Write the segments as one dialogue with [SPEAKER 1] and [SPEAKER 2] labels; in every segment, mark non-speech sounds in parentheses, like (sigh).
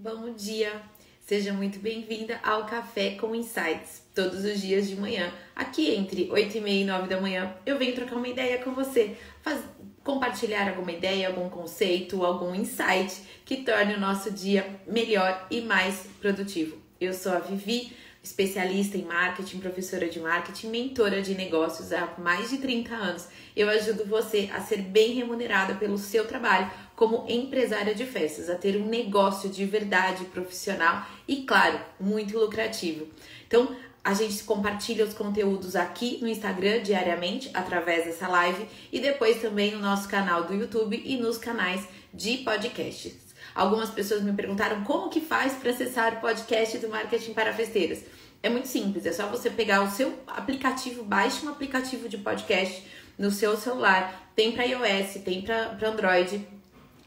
[SPEAKER 1] Bom dia! Seja muito bem-vinda ao Café com Insights. Todos os dias de manhã, aqui entre 8 e meia e 9 da manhã, eu venho trocar uma ideia com você, faz, compartilhar alguma ideia, algum conceito, algum insight que torne o nosso dia melhor e mais produtivo. Eu sou a Vivi, especialista em marketing, professora de marketing, mentora de negócios há mais de 30 anos. Eu ajudo você a ser bem remunerada pelo seu trabalho como empresária de festas, a ter um negócio de verdade profissional e, claro, muito lucrativo. Então, a gente compartilha os conteúdos aqui no Instagram diariamente através dessa live e depois também no nosso canal do YouTube e nos canais de podcasts. Algumas pessoas me perguntaram como que faz para acessar o podcast do Marketing para Festeiras. É muito simples, é só você pegar o seu aplicativo, baixe um aplicativo de podcast no seu celular. Tem para iOS, tem para Android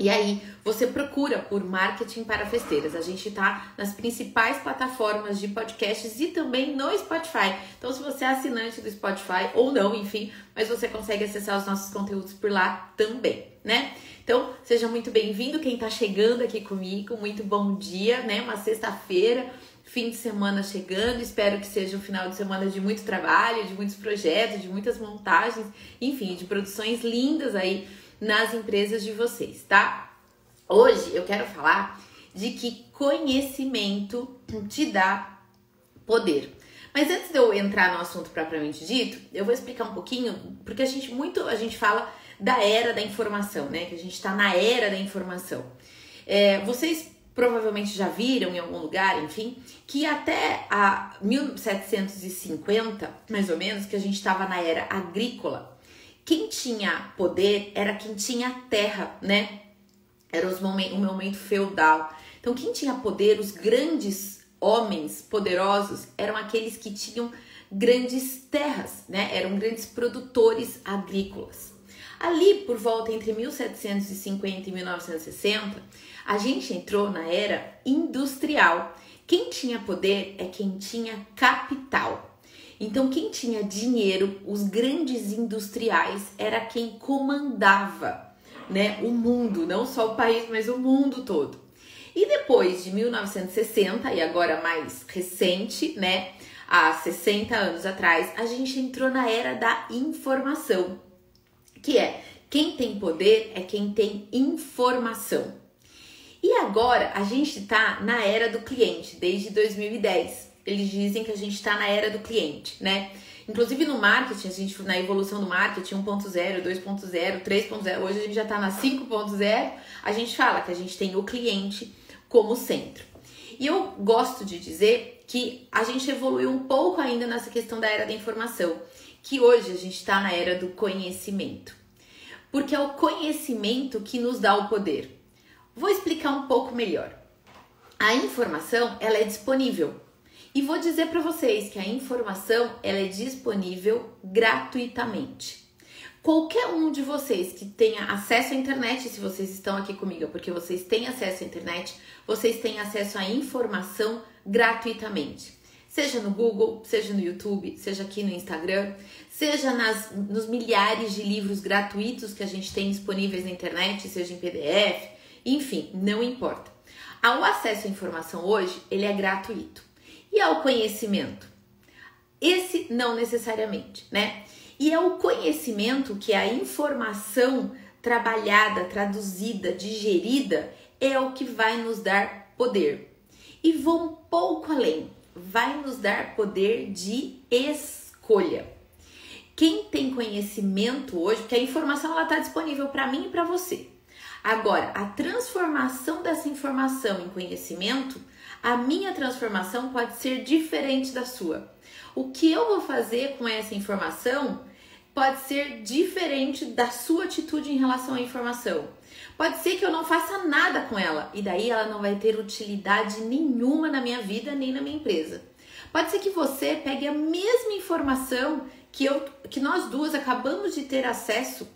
[SPEAKER 1] e aí, você procura por marketing para festeiras. A gente tá nas principais plataformas de podcasts e também no Spotify. Então, se você é assinante do Spotify ou não, enfim, mas você consegue acessar os nossos conteúdos por lá também, né? Então, seja muito bem-vindo quem tá chegando aqui comigo. Muito bom dia, né? Uma sexta-feira, fim de semana chegando. Espero que seja um final de semana de muito trabalho, de muitos projetos, de muitas montagens, enfim, de produções lindas aí nas empresas de vocês, tá? Hoje eu quero falar de que conhecimento te dá poder. Mas antes de eu entrar no assunto propriamente dito, eu vou explicar um pouquinho, porque a gente muito a gente fala da era da informação, né? Que a gente está na era da informação. É, vocês provavelmente já viram em algum lugar, enfim, que até a 1750, mais ou menos, que a gente estava na era agrícola, quem tinha poder era quem tinha terra, né? Era os momen o momento feudal. Então, quem tinha poder, os grandes homens poderosos, eram aqueles que tinham grandes terras, né? Eram grandes produtores agrícolas. Ali, por volta entre 1750 e 1960, a gente entrou na era industrial. Quem tinha poder é quem tinha capital. Então, quem tinha dinheiro, os grandes industriais, era quem comandava né, o mundo, não só o país, mas o mundo todo. E depois de 1960, e agora mais recente, né, há 60 anos atrás, a gente entrou na era da informação, que é quem tem poder é quem tem informação. E agora a gente está na era do cliente, desde 2010 eles dizem que a gente está na era do cliente, né? Inclusive no marketing, a gente na evolução do marketing 1.0, 2.0, 3.0, hoje a gente já está na 5.0, a gente fala que a gente tem o cliente como centro. E eu gosto de dizer que a gente evoluiu um pouco ainda nessa questão da era da informação, que hoje a gente está na era do conhecimento. Porque é o conhecimento que nos dá o poder. Vou explicar um pouco melhor. A informação, ela é disponível e vou dizer para vocês que a informação ela é disponível gratuitamente. Qualquer um de vocês que tenha acesso à internet, se vocês estão aqui comigo, porque vocês têm acesso à internet, vocês têm acesso à informação gratuitamente. Seja no Google, seja no YouTube, seja aqui no Instagram, seja nas, nos milhares de livros gratuitos que a gente tem disponíveis na internet, seja em PDF, enfim, não importa. O acesso à informação hoje, ele é gratuito e ao conhecimento? Esse não necessariamente, né? E é o conhecimento que é a informação trabalhada, traduzida, digerida, é o que vai nos dar poder. E vou um pouco além, vai nos dar poder de escolha. Quem tem conhecimento hoje, porque a informação ela está disponível para mim e para você. Agora, a transformação dessa informação em conhecimento a minha transformação pode ser diferente da sua. O que eu vou fazer com essa informação pode ser diferente da sua atitude em relação à informação. Pode ser que eu não faça nada com ela e daí ela não vai ter utilidade nenhuma na minha vida nem na minha empresa. Pode ser que você pegue a mesma informação que eu que nós duas acabamos de ter acesso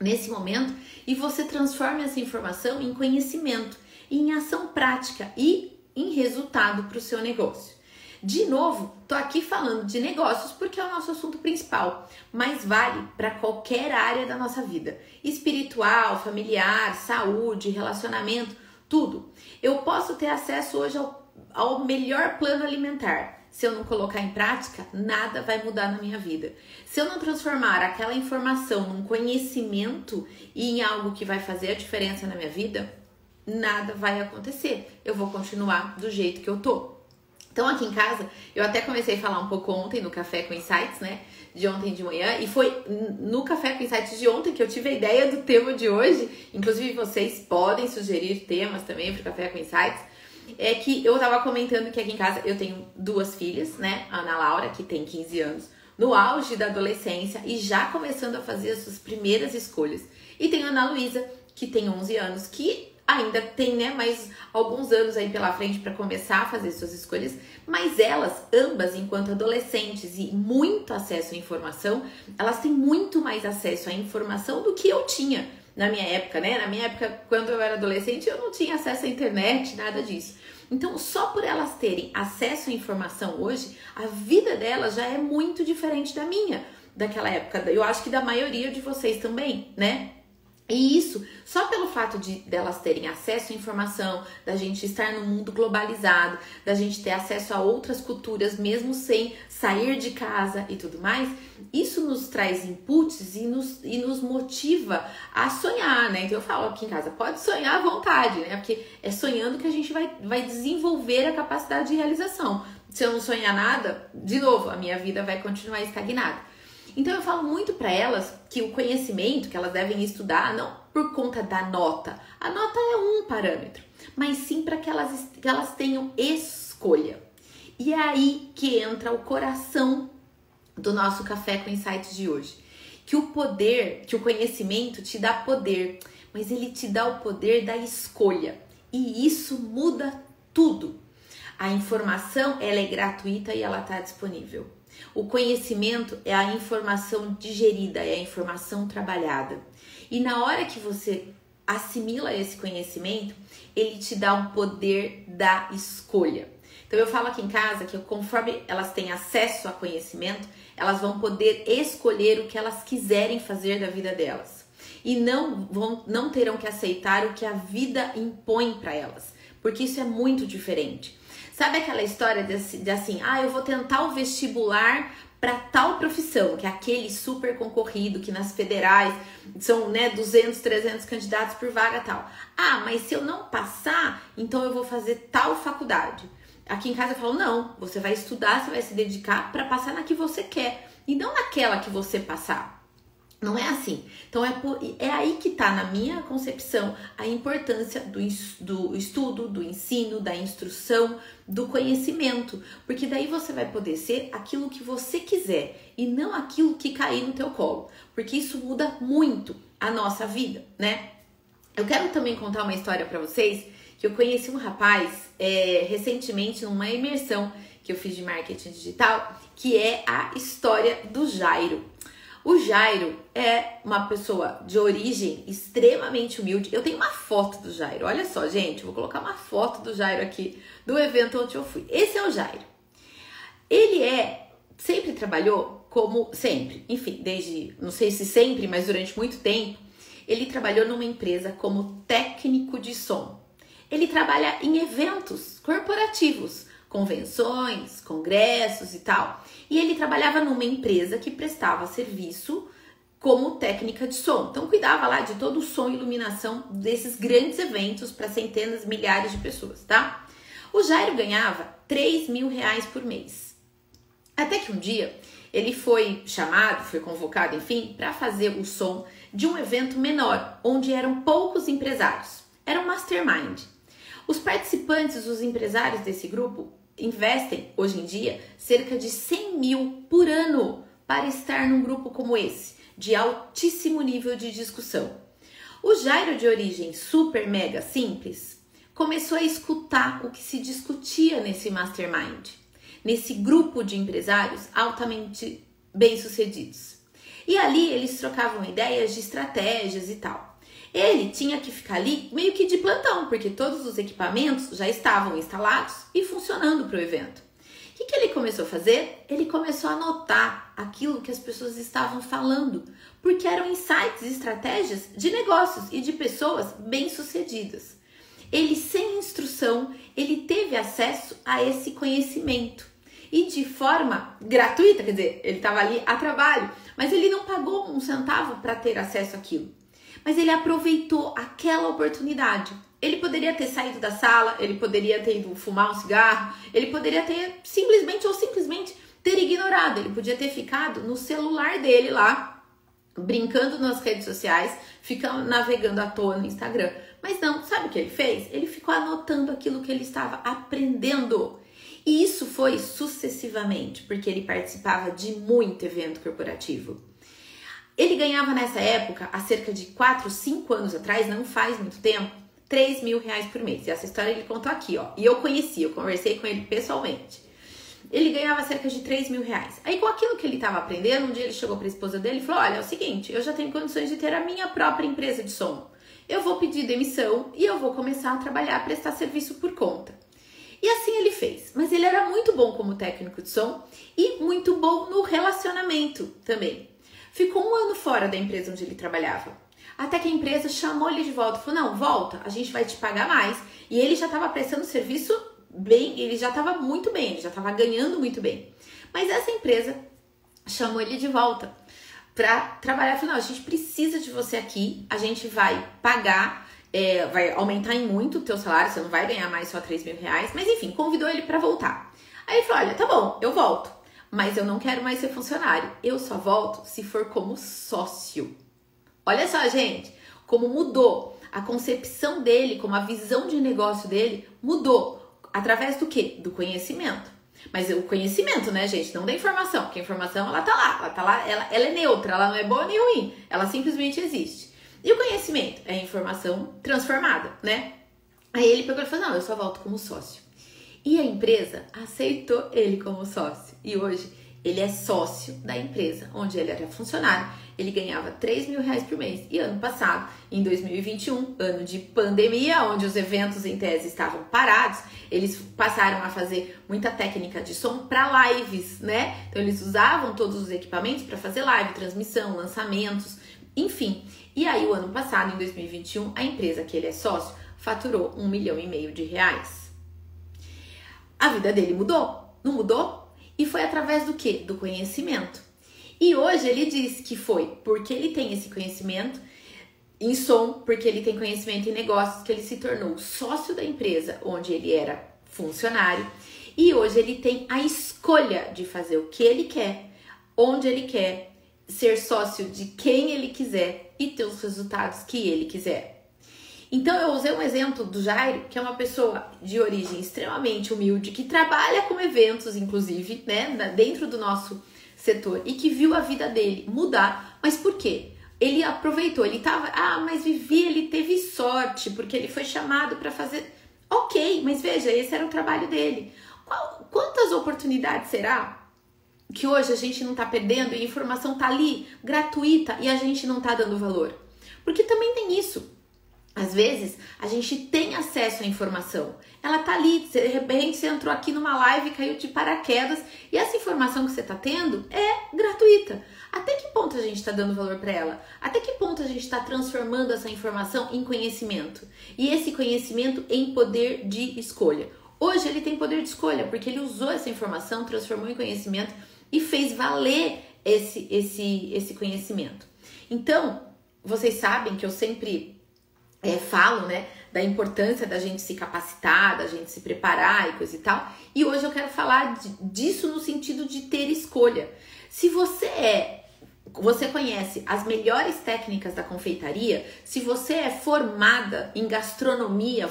[SPEAKER 1] nesse momento e você transforme essa informação em conhecimento, em ação prática e em resultado para o seu negócio. De novo, tô aqui falando de negócios porque é o nosso assunto principal, mas vale para qualquer área da nossa vida: espiritual, familiar, saúde, relacionamento. tudo. Eu posso ter acesso hoje ao, ao melhor plano alimentar. Se eu não colocar em prática, nada vai mudar na minha vida. Se eu não transformar aquela informação num conhecimento e em algo que vai fazer a diferença na minha vida, nada vai acontecer. Eu vou continuar do jeito que eu tô. Então, aqui em casa, eu até comecei a falar um pouco ontem no Café com Insights, né? De ontem de manhã. E foi no Café com Insights de ontem que eu tive a ideia do tema de hoje. Inclusive, vocês podem sugerir temas também para o Café com Insights. É que eu tava comentando que aqui em casa eu tenho duas filhas, né? A Ana Laura, que tem 15 anos, no auge da adolescência e já começando a fazer as suas primeiras escolhas. E tenho a Ana Luísa, que tem 11 anos, que ainda tem, né, mais alguns anos aí pela frente para começar a fazer suas escolhas, mas elas, ambas, enquanto adolescentes e muito acesso à informação, elas têm muito mais acesso à informação do que eu tinha na minha época, né? Na minha época, quando eu era adolescente, eu não tinha acesso à internet, nada disso. Então, só por elas terem acesso à informação hoje, a vida delas já é muito diferente da minha, daquela época. Eu acho que da maioria de vocês também, né? E isso, só pelo fato de delas terem acesso à informação, da gente estar no mundo globalizado, da gente ter acesso a outras culturas mesmo sem sair de casa e tudo mais, isso nos traz inputs e nos, e nos motiva a sonhar, né? Então eu falo aqui em casa, pode sonhar à vontade, né? Porque é sonhando que a gente vai, vai desenvolver a capacidade de realização. Se eu não sonhar nada, de novo, a minha vida vai continuar estagnada. Então eu falo muito para elas que o conhecimento que elas devem estudar não por conta da nota. A nota é um parâmetro, mas sim para que elas, que elas tenham escolha. E é aí que entra o coração do nosso café com insights de hoje. Que o poder, que o conhecimento te dá poder, mas ele te dá o poder da escolha. E isso muda tudo. A informação ela é gratuita e ela está disponível. O conhecimento é a informação digerida, é a informação trabalhada. E na hora que você assimila esse conhecimento, ele te dá um poder da escolha. Então eu falo aqui em casa que conforme elas têm acesso a conhecimento, elas vão poder escolher o que elas quiserem fazer da vida delas. E não vão não terão que aceitar o que a vida impõe para elas, porque isso é muito diferente. Sabe aquela história de, de assim, ah, eu vou tentar o vestibular para tal profissão, que é aquele super concorrido, que nas federais são né, 200, 300 candidatos por vaga tal. Ah, mas se eu não passar, então eu vou fazer tal faculdade. Aqui em casa eu falo, não, você vai estudar, você vai se dedicar para passar na que você quer e não naquela que você passar. Não é assim. Então é, por, é aí que está, na minha concepção, a importância do, do estudo, do ensino, da instrução, do conhecimento. Porque daí você vai poder ser aquilo que você quiser e não aquilo que cair no teu colo. Porque isso muda muito a nossa vida, né? Eu quero também contar uma história para vocês que eu conheci um rapaz é, recentemente numa imersão que eu fiz de marketing digital, que é a história do Jairo. O Jairo é uma pessoa de origem extremamente humilde. Eu tenho uma foto do Jairo. Olha só, gente, vou colocar uma foto do Jairo aqui do evento onde eu fui. Esse é o Jairo. Ele é sempre trabalhou como sempre, enfim, desde não sei se sempre, mas durante muito tempo, ele trabalhou numa empresa como técnico de som. Ele trabalha em eventos corporativos, convenções, congressos e tal. E ele trabalhava numa empresa que prestava serviço como técnica de som. Então cuidava lá de todo o som e iluminação desses grandes eventos para centenas, milhares de pessoas, tá? O Jairo ganhava 3 mil reais por mês. Até que um dia ele foi chamado, foi convocado, enfim, para fazer o som de um evento menor, onde eram poucos empresários. Era um mastermind. Os participantes, os empresários desse grupo, investem hoje em dia cerca de 100 mil por ano para estar num grupo como esse, de altíssimo nível de discussão. O Jairo, de origem super mega simples, começou a escutar o que se discutia nesse mastermind, nesse grupo de empresários altamente bem-sucedidos. E ali eles trocavam ideias de estratégias e tal. Ele tinha que ficar ali meio que de plantão, porque todos os equipamentos já estavam instalados e funcionando para o evento. O que, que ele começou a fazer? Ele começou a anotar aquilo que as pessoas estavam falando, porque eram insights estratégias de negócios e de pessoas bem-sucedidas. ele sem instrução, ele teve acesso a esse conhecimento e de forma gratuita, quer dizer, ele estava ali a trabalho, mas ele não pagou um centavo para ter acesso àquilo. Mas ele aproveitou aquela oportunidade. Ele poderia ter saído da sala, ele poderia ter ido fumar um cigarro, ele poderia ter simplesmente ou simplesmente ter ignorado, ele podia ter ficado no celular dele lá, brincando nas redes sociais, ficando navegando à toa no Instagram. Mas não, sabe o que ele fez? Ele ficou anotando aquilo que ele estava aprendendo. E isso foi sucessivamente, porque ele participava de muito evento corporativo. Ele ganhava nessa época, há cerca de 4, 5 anos atrás, não faz muito tempo, 3 mil reais por mês. E essa história ele contou aqui, ó. E eu conheci, eu conversei com ele pessoalmente. Ele ganhava cerca de 3 mil reais. Aí, com aquilo que ele estava aprendendo, um dia ele chegou para a esposa dele e falou: Olha, é o seguinte, eu já tenho condições de ter a minha própria empresa de som. Eu vou pedir demissão e eu vou começar a trabalhar, a prestar serviço por conta. E assim ele fez. Mas ele era muito bom como técnico de som e muito bom no relacionamento também. Ficou um ano fora da empresa onde ele trabalhava. Até que a empresa chamou ele de volta falou: Não, volta, a gente vai te pagar mais. E ele já estava prestando serviço bem, ele já estava muito bem, ele já estava ganhando muito bem. Mas essa empresa chamou ele de volta para trabalhar. Falou: Não, a gente precisa de você aqui, a gente vai pagar é, vai aumentar em muito o teu salário, você não vai ganhar mais só 3 mil reais, mas enfim, convidou ele para voltar. Aí ele falou: olha, tá bom, eu volto, mas eu não quero mais ser funcionário, eu só volto se for como sócio. Olha só, gente, como mudou a concepção dele, como a visão de negócio dele mudou. Através do quê? Do conhecimento. Mas o conhecimento, né, gente? Não da informação, porque a informação ela tá lá, ela tá lá, ela, ela é neutra, ela não é boa nem ruim, ela simplesmente existe. E o conhecimento é a informação transformada, né? Aí ele pegou e falou: Não, eu só volto como sócio. E a empresa aceitou ele como sócio. E hoje ele é sócio da empresa, onde ele era funcionário. Ele ganhava 3 mil reais por mês. E ano passado, em 2021, ano de pandemia, onde os eventos em tese estavam parados, eles passaram a fazer muita técnica de som para lives, né? Então eles usavam todos os equipamentos para fazer live, transmissão, lançamentos, enfim. E aí, o ano passado, em 2021, a empresa que ele é sócio faturou um milhão e meio de reais. A vida dele mudou, não mudou? E foi através do que? Do conhecimento. E hoje ele diz que foi porque ele tem esse conhecimento em som, porque ele tem conhecimento em negócios, que ele se tornou sócio da empresa onde ele era funcionário. E hoje ele tem a escolha de fazer o que ele quer, onde ele quer, ser sócio de quem ele quiser e ter os resultados que ele quiser. Então eu usei um exemplo do Jairo, que é uma pessoa de origem extremamente humilde, que trabalha com eventos, inclusive, né, dentro do nosso setor e que viu a vida dele mudar. Mas por quê? Ele aproveitou, ele tava, ah, mas Vivi, ele teve sorte, porque ele foi chamado para fazer. Ok, mas veja, esse era o trabalho dele. Qual, quantas oportunidades será que hoje a gente não está perdendo e a informação está ali, gratuita, e a gente não está dando valor. Porque também tem isso. Às vezes a gente tem acesso à informação, ela tá ali, de repente você entrou aqui numa live, caiu de paraquedas e essa informação que você tá tendo é gratuita. Até que ponto a gente está dando valor para ela? Até que ponto a gente está transformando essa informação em conhecimento? E esse conhecimento em poder de escolha. Hoje ele tem poder de escolha porque ele usou essa informação, transformou em conhecimento e fez valer esse, esse, esse conhecimento. Então, vocês sabem que eu sempre é, falo, né, da importância da gente se capacitar, da gente se preparar e coisa e tal. E hoje eu quero falar de, disso no sentido de ter escolha. Se você é você conhece as melhores técnicas da confeitaria, se você é formada em gastronomia,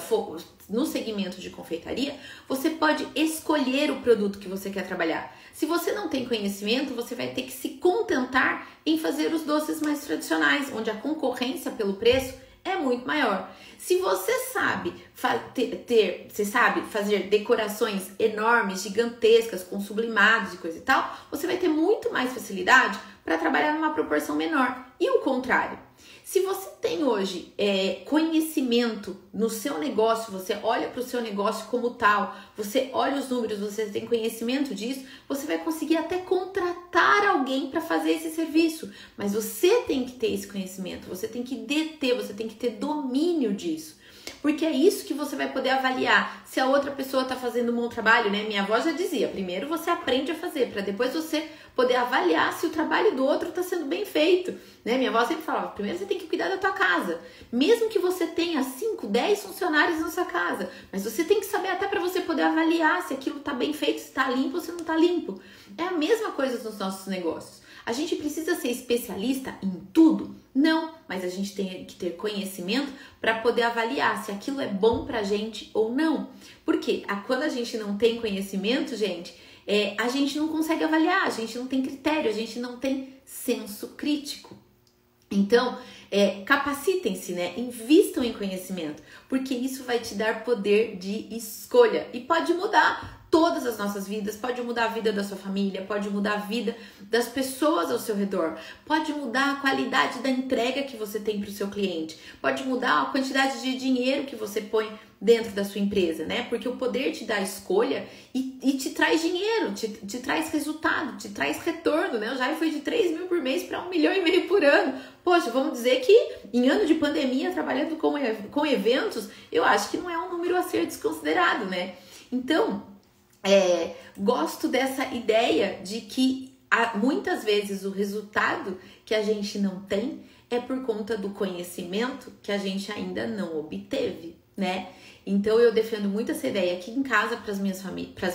[SPEAKER 1] no segmento de confeitaria, você pode escolher o produto que você quer trabalhar. Se você não tem conhecimento, você vai ter que se contentar em fazer os doces mais tradicionais, onde a concorrência pelo preço é muito maior. Se você sabe ter, ter, você sabe fazer decorações enormes, gigantescas, com sublimados e coisa e tal, você vai ter muito mais facilidade para trabalhar numa proporção menor. E o contrário. Se você tem hoje é, conhecimento no seu negócio, você olha para o seu negócio como tal, você olha os números, você tem conhecimento disso, você vai conseguir até contratar alguém para fazer esse serviço. Mas você tem que ter esse conhecimento, você tem que deter, você tem que ter domínio disso. Porque é isso que você vai poder avaliar se a outra pessoa está fazendo um bom trabalho, né? Minha avó já dizia: primeiro você aprende a fazer, para depois você poder avaliar se o trabalho do outro está sendo bem feito. Né? Minha avó sempre falava: primeiro você tem que cuidar da tua casa. Mesmo que você tenha 5, 10 funcionários na sua casa, mas você tem que saber até para você poder avaliar se aquilo está bem feito, se está limpo ou se não está limpo. É a mesma coisa nos nossos negócios. A gente precisa ser especialista em tudo? Não, mas a gente tem que ter conhecimento para poder avaliar se aquilo é bom para a gente ou não. Porque quando a gente não tem conhecimento, gente, é, a gente não consegue avaliar, a gente não tem critério, a gente não tem senso crítico. Então, é, capacitem-se, né? Invistam em conhecimento, porque isso vai te dar poder de escolha e pode mudar todas as nossas vidas, pode mudar a vida da sua família, pode mudar a vida das pessoas ao seu redor, pode mudar a qualidade da entrega que você tem para o seu cliente, pode mudar a quantidade de dinheiro que você põe dentro da sua empresa, né? Porque o poder te dá escolha e, e te traz dinheiro, te, te, traz resultado, te traz retorno, né? O Jair foi de 3 mil por mês para um milhão e meio por ano. Poxa, vamos dizer que em ano de pandemia, trabalhando com, com eventos, eu acho que não é um número a ser desconsiderado, né? Então, é, gosto dessa ideia de que há, muitas vezes o resultado que a gente não tem é por conta do conhecimento que a gente ainda não obteve, né? Então eu defendo muito essa ideia aqui em casa para as minhas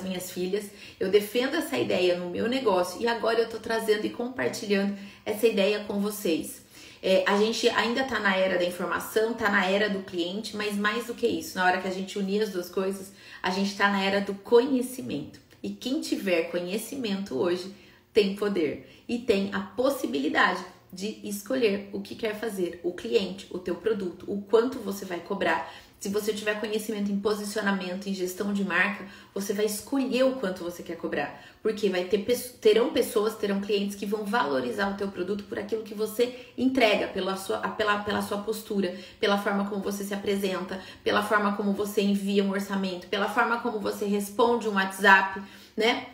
[SPEAKER 1] minhas filhas. Eu defendo essa ideia no meu negócio e agora eu tô trazendo e compartilhando essa ideia com vocês. É, a gente ainda tá na era da informação, tá na era do cliente, mas mais do que isso, na hora que a gente unir as duas coisas, a gente está na era do conhecimento. E quem tiver conhecimento hoje tem poder e tem a possibilidade de escolher o que quer fazer, o cliente, o teu produto, o quanto você vai cobrar. Se você tiver conhecimento em posicionamento, em gestão de marca, você vai escolher o quanto você quer cobrar, porque vai ter terão pessoas, terão clientes que vão valorizar o teu produto por aquilo que você entrega, pela sua, pela, pela sua postura, pela forma como você se apresenta, pela forma como você envia um orçamento, pela forma como você responde um WhatsApp, né?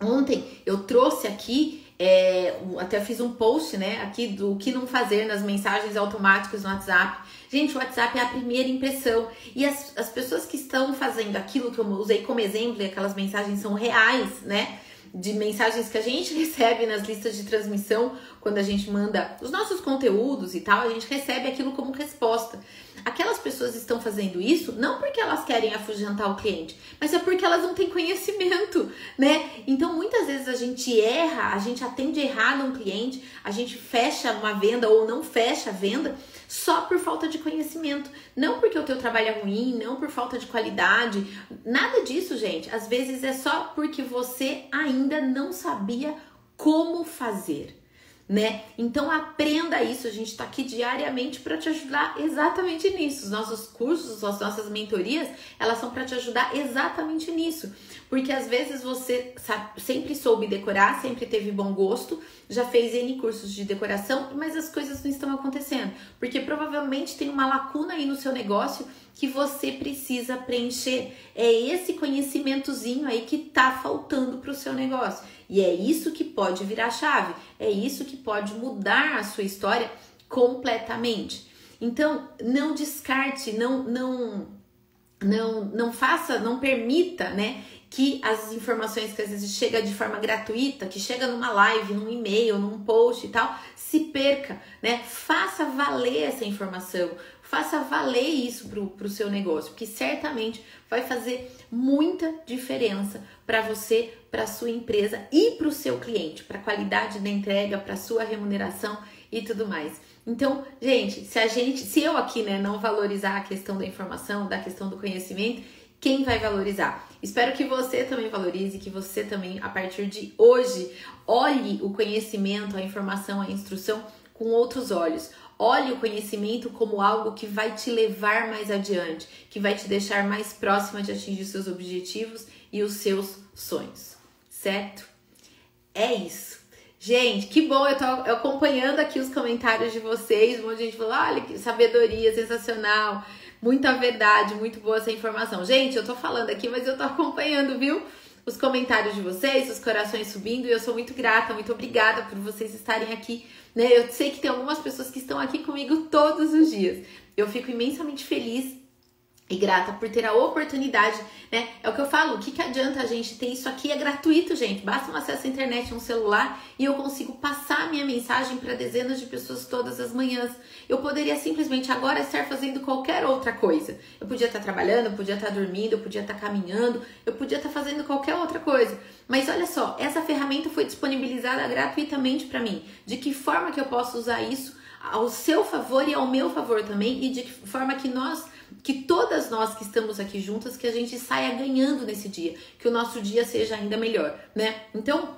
[SPEAKER 1] Ontem eu trouxe aqui é, até fiz um post, né, aqui do que não fazer nas mensagens automáticas no WhatsApp. Gente, o WhatsApp é a primeira impressão. E as, as pessoas que estão fazendo aquilo que eu usei como exemplo, e aquelas mensagens são reais, né? De mensagens que a gente (laughs) recebe nas listas de transmissão, quando a gente manda os nossos conteúdos e tal, a gente recebe aquilo como resposta. Aquelas pessoas estão fazendo isso não porque elas querem afugentar o cliente, mas é porque elas não têm conhecimento, né? Então muitas vezes a gente erra, a gente atende errado um cliente, a gente fecha uma venda ou não fecha a venda só por falta de conhecimento. Não porque o teu trabalho é ruim, não por falta de qualidade, nada disso, gente. Às vezes é só porque você ainda não sabia como fazer né? Então aprenda isso, a gente está aqui diariamente para te ajudar exatamente nisso. Os nossos cursos, as nossas mentorias, elas são para te ajudar exatamente nisso. Porque às vezes você sabe, sempre soube decorar, sempre teve bom gosto, já fez N cursos de decoração, mas as coisas não estão acontecendo. Porque provavelmente tem uma lacuna aí no seu negócio que você precisa preencher. É esse conhecimentozinho aí que tá faltando para o seu negócio. E é isso que pode virar chave, é isso que pode mudar a sua história completamente. Então, não descarte, não não não não faça, não permita, né, que as informações que às vezes chega de forma gratuita, que chega numa live, num e-mail, num post e tal, se perca, né? Faça valer essa informação, faça valer isso para o seu negócio, porque certamente vai fazer muita diferença para você, para sua empresa e para o seu cliente, para a qualidade da entrega, para sua remuneração e tudo mais. Então, gente, se a gente, se eu aqui, né, não valorizar a questão da informação, da questão do conhecimento, quem vai valorizar? Espero que você também valorize, que você também, a partir de hoje, olhe o conhecimento, a informação, a instrução com outros olhos. Olhe o conhecimento como algo que vai te levar mais adiante, que vai te deixar mais próxima de atingir seus objetivos e os seus sonhos, certo? É isso. Gente, que bom, eu tô acompanhando aqui os comentários de vocês. Um monte de gente falou: olha que sabedoria, sensacional, muita verdade, muito boa essa informação. Gente, eu tô falando aqui, mas eu tô acompanhando, viu? Os comentários de vocês, os corações subindo, e eu sou muito grata, muito obrigada por vocês estarem aqui né? Eu sei que tem algumas pessoas que estão aqui comigo todos os dias. Eu fico imensamente feliz e grata por ter a oportunidade, né? É o que eu falo, o que, que adianta a gente ter isso aqui? É gratuito, gente. Basta um acesso à internet, um celular e eu consigo passar a minha mensagem para dezenas de pessoas todas as manhãs. Eu poderia simplesmente agora estar fazendo qualquer outra coisa. Eu podia estar trabalhando, eu podia estar dormindo, eu podia estar caminhando, eu podia estar fazendo qualquer outra coisa. Mas olha só, essa ferramenta foi disponibilizada gratuitamente para mim. De que forma que eu posso usar isso ao seu favor e ao meu favor também e de que forma que nós que todas nós que estamos aqui juntas, que a gente saia ganhando nesse dia, que o nosso dia seja ainda melhor, né? Então,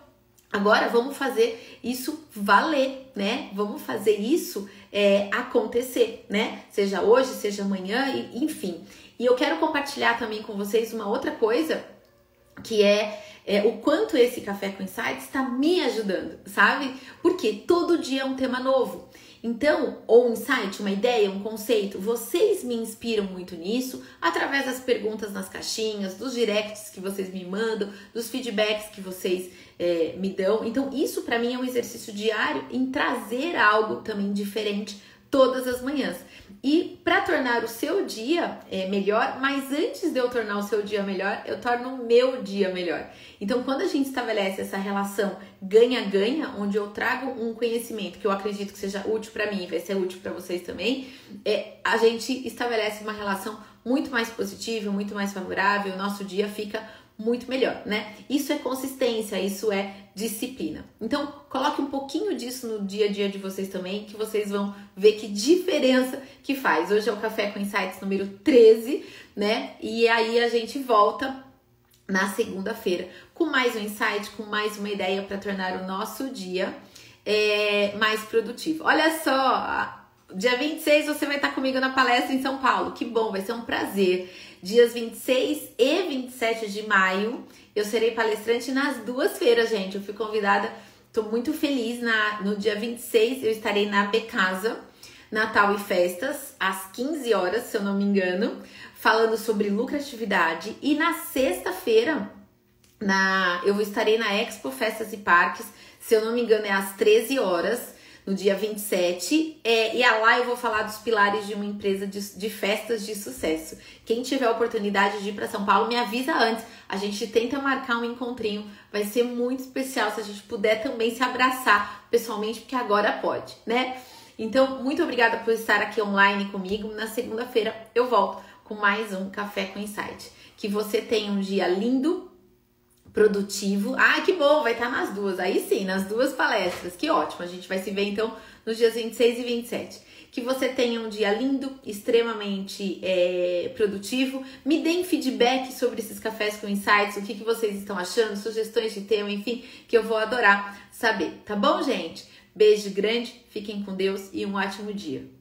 [SPEAKER 1] agora vamos fazer isso valer, né? Vamos fazer isso é, acontecer, né? Seja hoje, seja amanhã, enfim. E eu quero compartilhar também com vocês uma outra coisa que é, é, o quanto esse café com insights está me ajudando, sabe? Porque todo dia é um tema novo. Então, ou um insight, uma ideia, um conceito, vocês me inspiram muito nisso através das perguntas nas caixinhas, dos directs que vocês me mandam, dos feedbacks que vocês é, me dão. Então, isso para mim é um exercício diário em trazer algo também diferente todas as manhãs. E para tornar o seu dia é, melhor, mas antes de eu tornar o seu dia melhor, eu torno o meu dia melhor. Então, quando a gente estabelece essa relação ganha-ganha, onde eu trago um conhecimento que eu acredito que seja útil para mim e vai ser útil para vocês também, é, a gente estabelece uma relação muito mais positiva, muito mais favorável, o nosso dia fica muito melhor, né? Isso é consistência, isso é disciplina. Então, coloque um pouquinho disso no dia a dia de vocês também, que vocês vão ver que diferença que faz. Hoje é o Café com Insights número 13, né? E aí a gente volta na segunda-feira com mais um insight, com mais uma ideia para tornar o nosso dia é, mais produtivo. Olha só, dia 26 você vai estar comigo na palestra em São Paulo. Que bom, vai ser um prazer. Dias 26 e 27 de maio, eu serei palestrante nas duas feiras, gente. Eu fui convidada, tô muito feliz. Na, no dia 26 eu estarei na Becasa, Natal e Festas, às 15 horas, se eu não me engano, falando sobre lucratividade. E na sexta-feira, na, eu estarei na Expo Festas e Parques, se eu não me engano, é às 13 horas no dia 27. É, e lá eu vou falar dos pilares de uma empresa de, de festas de sucesso. Quem tiver a oportunidade de ir para São Paulo, me avisa antes. A gente tenta marcar um encontrinho. Vai ser muito especial se a gente puder também se abraçar pessoalmente, porque agora pode, né? Então, muito obrigada por estar aqui online comigo. Na segunda-feira eu volto com mais um Café com Insight. Que você tenha um dia lindo, produtivo. Ah, que bom, vai estar nas duas. Aí sim, nas duas palestras. Que ótimo. A gente vai se ver então nos dias 26 e 27. Que você tenha um dia lindo, extremamente é, produtivo. Me deem feedback sobre esses cafés com insights, o que, que vocês estão achando, sugestões de tema, enfim, que eu vou adorar saber. Tá bom, gente? Beijo grande, fiquem com Deus e um ótimo dia.